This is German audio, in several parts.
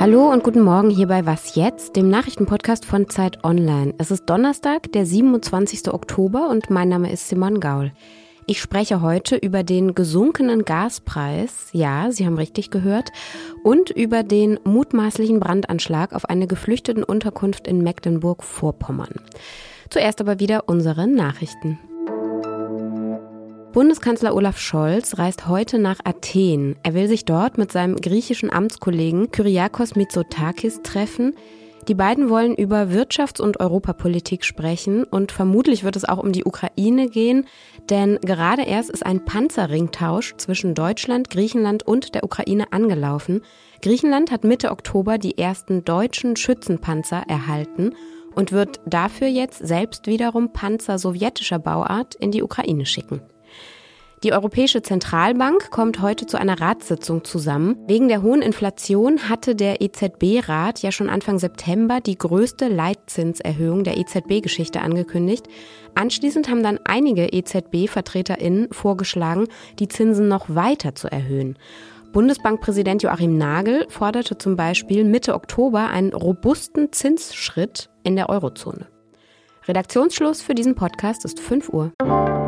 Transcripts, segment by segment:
Hallo und guten Morgen hier bei Was jetzt, dem Nachrichtenpodcast von Zeit Online. Es ist Donnerstag, der 27. Oktober und mein Name ist Simon Gaul. Ich spreche heute über den gesunkenen Gaspreis, ja, Sie haben richtig gehört, und über den mutmaßlichen Brandanschlag auf eine geflüchteten Unterkunft in Mecklenburg-Vorpommern. Zuerst aber wieder unsere Nachrichten. Bundeskanzler Olaf Scholz reist heute nach Athen. Er will sich dort mit seinem griechischen Amtskollegen Kyriakos Mitsotakis treffen. Die beiden wollen über Wirtschafts- und Europapolitik sprechen und vermutlich wird es auch um die Ukraine gehen, denn gerade erst ist ein Panzerringtausch zwischen Deutschland, Griechenland und der Ukraine angelaufen. Griechenland hat Mitte Oktober die ersten deutschen Schützenpanzer erhalten und wird dafür jetzt selbst wiederum Panzer sowjetischer Bauart in die Ukraine schicken. Die Europäische Zentralbank kommt heute zu einer Ratssitzung zusammen. Wegen der hohen Inflation hatte der EZB-Rat ja schon Anfang September die größte Leitzinserhöhung der EZB-Geschichte angekündigt. Anschließend haben dann einige EZB-VertreterInnen vorgeschlagen, die Zinsen noch weiter zu erhöhen. Bundesbankpräsident Joachim Nagel forderte zum Beispiel Mitte Oktober einen robusten Zinsschritt in der Eurozone. Redaktionsschluss für diesen Podcast ist 5 Uhr.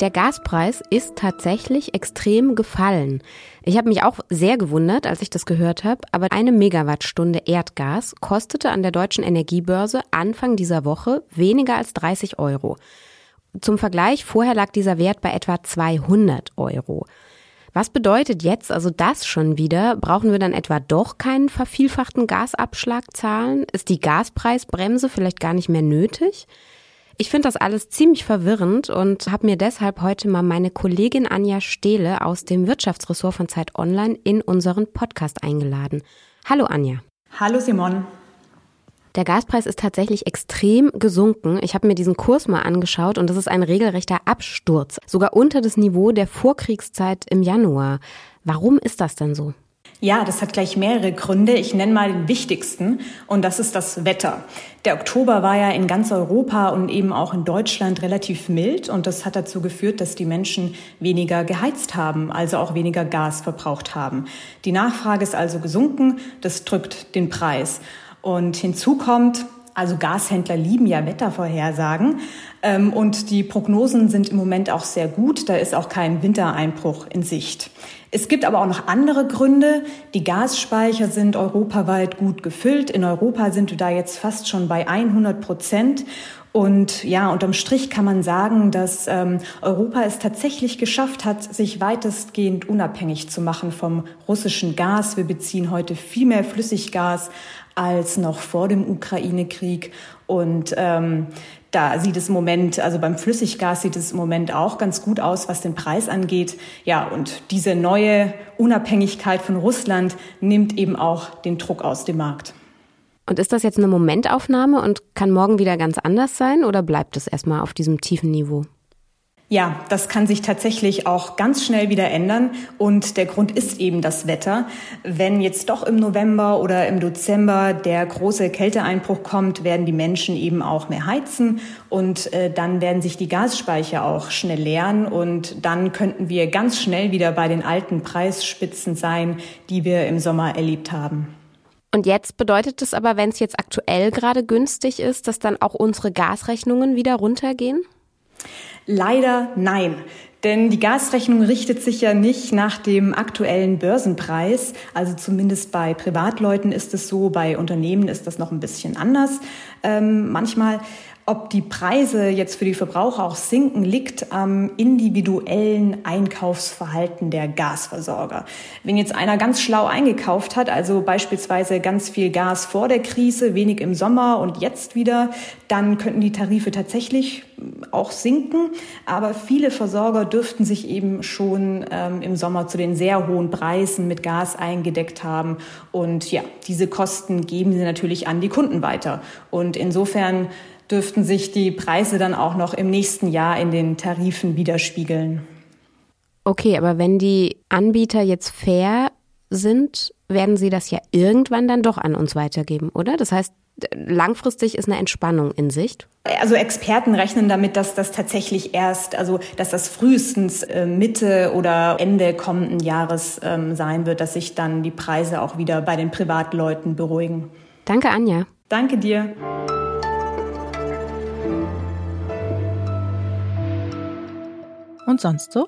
Der Gaspreis ist tatsächlich extrem gefallen. Ich habe mich auch sehr gewundert, als ich das gehört habe, aber eine Megawattstunde Erdgas kostete an der deutschen Energiebörse Anfang dieser Woche weniger als 30 Euro. Zum Vergleich, vorher lag dieser Wert bei etwa 200 Euro. Was bedeutet jetzt also das schon wieder? Brauchen wir dann etwa doch keinen vervielfachten Gasabschlag zahlen? Ist die Gaspreisbremse vielleicht gar nicht mehr nötig? Ich finde das alles ziemlich verwirrend und habe mir deshalb heute mal meine Kollegin Anja Stehle aus dem Wirtschaftsressort von Zeit Online in unseren Podcast eingeladen. Hallo Anja. Hallo Simon. Der Gaspreis ist tatsächlich extrem gesunken. Ich habe mir diesen Kurs mal angeschaut und das ist ein regelrechter Absturz, sogar unter das Niveau der Vorkriegszeit im Januar. Warum ist das denn so? Ja, das hat gleich mehrere Gründe. Ich nenne mal den wichtigsten und das ist das Wetter. Der Oktober war ja in ganz Europa und eben auch in Deutschland relativ mild und das hat dazu geführt, dass die Menschen weniger geheizt haben, also auch weniger Gas verbraucht haben. Die Nachfrage ist also gesunken, das drückt den Preis. Und hinzu kommt, also Gashändler lieben ja Wettervorhersagen ähm, und die Prognosen sind im Moment auch sehr gut. Da ist auch kein Wintereinbruch in Sicht. Es gibt aber auch noch andere Gründe. Die Gasspeicher sind europaweit gut gefüllt. In Europa sind wir da jetzt fast schon bei 100 Prozent. Und ja, unterm Strich kann man sagen, dass ähm, Europa es tatsächlich geschafft hat, sich weitestgehend unabhängig zu machen vom russischen Gas. Wir beziehen heute viel mehr Flüssiggas als noch vor dem Ukraine-Krieg. Und ähm, da sieht es im Moment, also beim Flüssiggas sieht es im Moment auch ganz gut aus, was den Preis angeht. Ja, und diese neue Unabhängigkeit von Russland nimmt eben auch den Druck aus dem Markt. Und ist das jetzt eine Momentaufnahme und kann morgen wieder ganz anders sein oder bleibt es erstmal auf diesem tiefen Niveau? Ja, das kann sich tatsächlich auch ganz schnell wieder ändern. Und der Grund ist eben das Wetter. Wenn jetzt doch im November oder im Dezember der große Kälteeinbruch kommt, werden die Menschen eben auch mehr heizen. Und äh, dann werden sich die Gasspeicher auch schnell leeren. Und dann könnten wir ganz schnell wieder bei den alten Preisspitzen sein, die wir im Sommer erlebt haben. Und jetzt bedeutet es aber, wenn es jetzt aktuell gerade günstig ist, dass dann auch unsere Gasrechnungen wieder runtergehen? Leider nein. Denn die Gasrechnung richtet sich ja nicht nach dem aktuellen Börsenpreis. Also zumindest bei Privatleuten ist es so, bei Unternehmen ist das noch ein bisschen anders ähm, manchmal. Ob die Preise jetzt für die Verbraucher auch sinken, liegt am individuellen Einkaufsverhalten der Gasversorger. Wenn jetzt einer ganz schlau eingekauft hat, also beispielsweise ganz viel Gas vor der Krise, wenig im Sommer und jetzt wieder, dann könnten die Tarife tatsächlich auch sinken. Aber viele Versorger dürften sich eben schon ähm, im Sommer zu den sehr hohen Preisen mit Gas eingedeckt haben. Und ja, diese Kosten geben sie natürlich an die Kunden weiter. Und insofern dürften sich die Preise dann auch noch im nächsten Jahr in den Tarifen widerspiegeln. Okay, aber wenn die Anbieter jetzt fair sind, werden sie das ja irgendwann dann doch an uns weitergeben, oder? Das heißt, langfristig ist eine Entspannung in Sicht? Also Experten rechnen damit, dass das tatsächlich erst, also dass das frühestens äh, Mitte oder Ende kommenden Jahres ähm, sein wird, dass sich dann die Preise auch wieder bei den Privatleuten beruhigen. Danke, Anja. Danke dir. Und sonst so?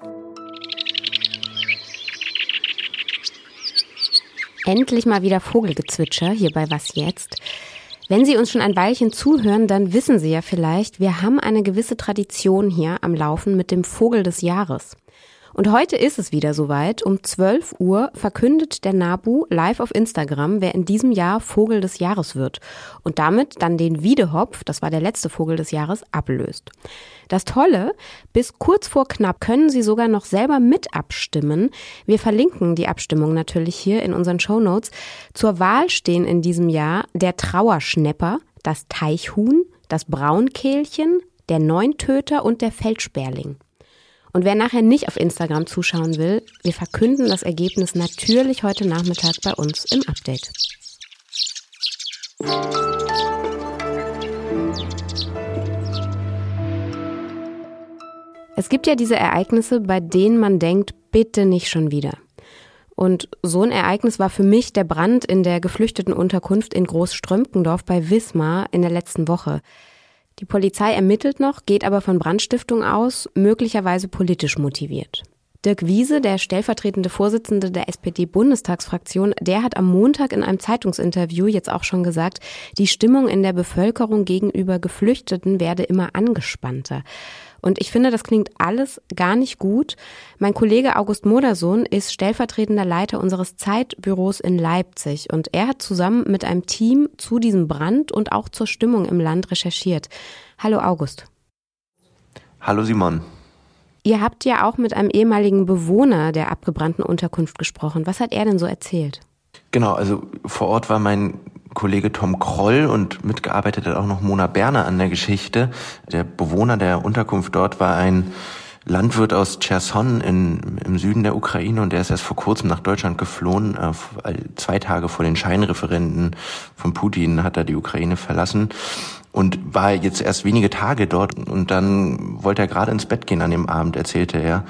Endlich mal wieder Vogelgezwitscher hier bei Was jetzt? Wenn Sie uns schon ein Weilchen zuhören, dann wissen Sie ja vielleicht, wir haben eine gewisse Tradition hier am Laufen mit dem Vogel des Jahres. Und heute ist es wieder soweit. Um 12 Uhr verkündet der NABU live auf Instagram, wer in diesem Jahr Vogel des Jahres wird. Und damit dann den Wiedehopf, das war der letzte Vogel des Jahres, ablöst. Das Tolle, bis kurz vor knapp können Sie sogar noch selber mit abstimmen. Wir verlinken die Abstimmung natürlich hier in unseren Show Notes. Zur Wahl stehen in diesem Jahr der Trauerschnepper, das Teichhuhn, das Braunkehlchen, der Neuntöter und der Feldsperling. Und wer nachher nicht auf Instagram zuschauen will, wir verkünden das Ergebnis natürlich heute Nachmittag bei uns im Update. Es gibt ja diese Ereignisse, bei denen man denkt, bitte nicht schon wieder. Und so ein Ereignis war für mich der Brand in der geflüchteten Unterkunft in Großströmkendorf bei Wismar in der letzten Woche. Die Polizei ermittelt noch, geht aber von Brandstiftung aus, möglicherweise politisch motiviert. Dirk Wiese, der stellvertretende Vorsitzende der SPD-Bundestagsfraktion, der hat am Montag in einem Zeitungsinterview jetzt auch schon gesagt, die Stimmung in der Bevölkerung gegenüber Geflüchteten werde immer angespannter. Und ich finde, das klingt alles gar nicht gut. Mein Kollege August Modersohn ist stellvertretender Leiter unseres Zeitbüros in Leipzig und er hat zusammen mit einem Team zu diesem Brand und auch zur Stimmung im Land recherchiert. Hallo August. Hallo Simon. Ihr habt ja auch mit einem ehemaligen Bewohner der abgebrannten Unterkunft gesprochen. Was hat er denn so erzählt? Genau, also vor Ort war mein Kollege Tom Kroll und mitgearbeitet hat auch noch Mona Berner an der Geschichte. Der Bewohner der Unterkunft dort war ein Landwirt aus Cherson in, im Süden der Ukraine und der ist erst vor kurzem nach Deutschland geflohen. Äh, zwei Tage vor den Scheinreferenten von Putin hat er die Ukraine verlassen und war jetzt erst wenige Tage dort und dann wollte er gerade ins Bett gehen an dem Abend, erzählte er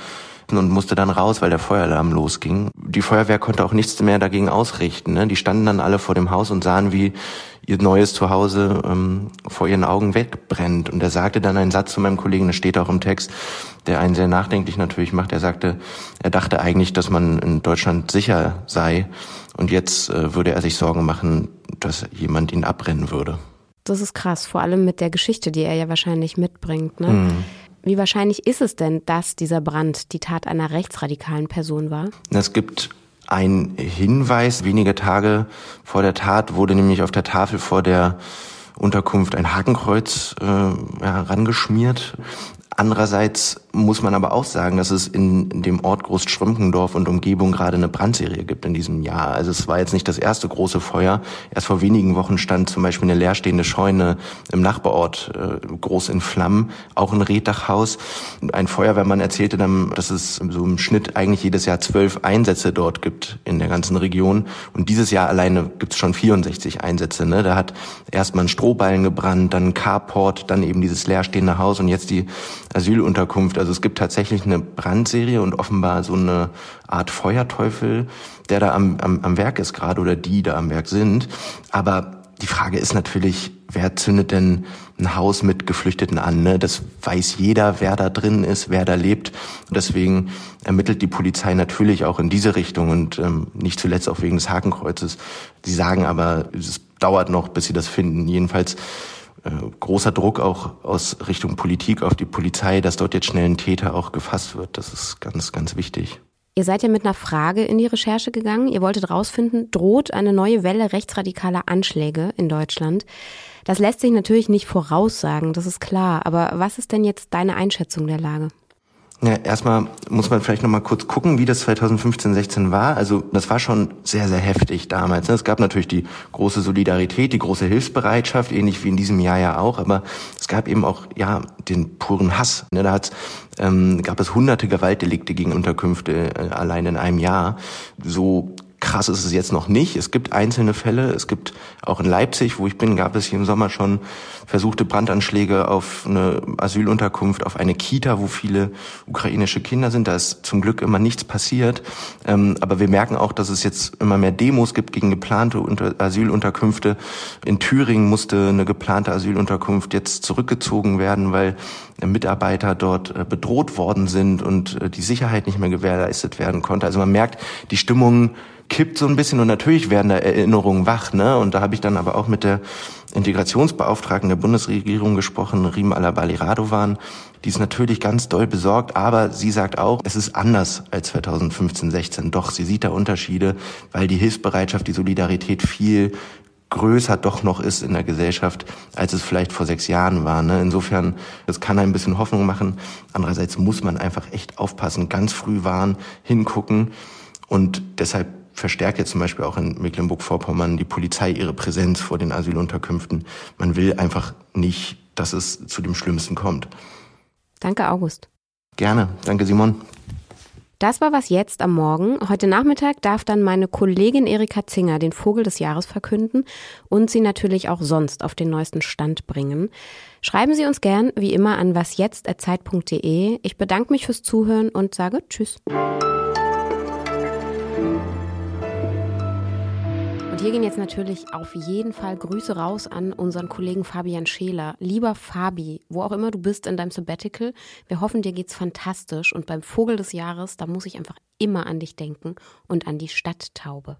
und musste dann raus, weil der Feueralarm losging. Die Feuerwehr konnte auch nichts mehr dagegen ausrichten. Ne? Die standen dann alle vor dem Haus und sahen, wie ihr neues Zuhause ähm, vor ihren Augen wegbrennt. Und er sagte dann einen Satz zu meinem Kollegen, das steht auch im Text, der einen sehr nachdenklich natürlich macht. Er sagte, er dachte eigentlich, dass man in Deutschland sicher sei. Und jetzt äh, würde er sich Sorgen machen, dass jemand ihn abbrennen würde. Das ist krass, vor allem mit der Geschichte, die er ja wahrscheinlich mitbringt. Ne? Mhm. Wie wahrscheinlich ist es denn, dass dieser Brand die Tat einer rechtsradikalen Person war? Es gibt einen Hinweis. Wenige Tage vor der Tat wurde nämlich auf der Tafel vor der Unterkunft ein Hakenkreuz äh, ja, rangeschmiert. Andererseits muss man aber auch sagen, dass es in dem Ort Großstrümpkendorf und Umgebung gerade eine Brandserie gibt in diesem Jahr. Also es war jetzt nicht das erste große Feuer. Erst vor wenigen Wochen stand zum Beispiel eine leerstehende Scheune im Nachbarort äh, groß in Flammen, auch ein Reddachhaus. Ein Feuerwehrmann erzählte dann, dass es so im Schnitt eigentlich jedes Jahr zwölf Einsätze dort gibt in der ganzen Region. Und dieses Jahr alleine gibt es schon 64 Einsätze. Ne? Da hat erst mal ein Strohballen gebrannt, dann ein Carport, dann eben dieses leerstehende Haus und jetzt die Asylunterkunft. Also es gibt tatsächlich eine Brandserie und offenbar so eine Art Feuerteufel, der da am, am, am Werk ist gerade oder die da am Werk sind. Aber die Frage ist natürlich, wer zündet denn ein Haus mit Geflüchteten an? Ne? Das weiß jeder, wer da drin ist, wer da lebt. Und deswegen ermittelt die Polizei natürlich auch in diese Richtung und ähm, nicht zuletzt auch wegen des Hakenkreuzes. Sie sagen aber, es dauert noch, bis sie das finden. Jedenfalls großer Druck auch aus Richtung Politik auf die Polizei, dass dort jetzt schnell ein Täter auch gefasst wird. Das ist ganz, ganz wichtig. Ihr seid ja mit einer Frage in die Recherche gegangen. Ihr wolltet rausfinden, droht eine neue Welle rechtsradikaler Anschläge in Deutschland? Das lässt sich natürlich nicht voraussagen, das ist klar. Aber was ist denn jetzt deine Einschätzung der Lage? Ja, erstmal muss man vielleicht noch mal kurz gucken, wie das 2015, 16 war. Also das war schon sehr, sehr heftig damals. Ne? Es gab natürlich die große Solidarität, die große Hilfsbereitschaft, ähnlich wie in diesem Jahr ja auch. Aber es gab eben auch ja den puren Hass. Ne? Da hat's, ähm, gab es hunderte Gewaltdelikte gegen Unterkünfte äh, allein in einem Jahr. So krass ist es jetzt noch nicht. Es gibt einzelne Fälle. Es gibt auch in Leipzig, wo ich bin, gab es hier im Sommer schon versuchte Brandanschläge auf eine Asylunterkunft, auf eine Kita, wo viele ukrainische Kinder sind. Da ist zum Glück immer nichts passiert. Ähm, aber wir merken auch, dass es jetzt immer mehr Demos gibt gegen geplante Asylunterkünfte. In Thüringen musste eine geplante Asylunterkunft jetzt zurückgezogen werden, weil Mitarbeiter dort äh, bedroht worden sind und äh, die Sicherheit nicht mehr gewährleistet werden konnte. Also man merkt, die Stimmung kippt so ein bisschen und natürlich werden da Erinnerungen wach. Ne? Und da habe ich dann aber auch mit der Integrationsbeauftragten der Bundesregierung gesprochen, Rim Alabali Radovan. Die ist natürlich ganz doll besorgt, aber sie sagt auch, es ist anders als 2015, 16. Doch, sie sieht da Unterschiede, weil die Hilfsbereitschaft, die Solidarität viel größer doch noch ist in der Gesellschaft, als es vielleicht vor sechs Jahren war. Ne? Insofern, das kann ein bisschen Hoffnung machen. Andererseits muss man einfach echt aufpassen, ganz früh warnen, hingucken. Und deshalb verstärkt jetzt zum Beispiel auch in Mecklenburg-Vorpommern die Polizei ihre Präsenz vor den Asylunterkünften. Man will einfach nicht, dass es zu dem Schlimmsten kommt. Danke, August. Gerne. Danke, Simon. Das war was jetzt am Morgen. Heute Nachmittag darf dann meine Kollegin Erika Zinger den Vogel des Jahres verkünden und sie natürlich auch sonst auf den neuesten Stand bringen. Schreiben Sie uns gern wie immer an wasjetzt@zeit.de. Ich bedanke mich fürs Zuhören und sage Tschüss. Und hier gehen jetzt natürlich auf jeden Fall Grüße raus an unseren Kollegen Fabian Scheler. Lieber Fabi, wo auch immer du bist in deinem Sabbatical, wir hoffen, dir geht's fantastisch. Und beim Vogel des Jahres, da muss ich einfach immer an dich denken und an die Stadttaube.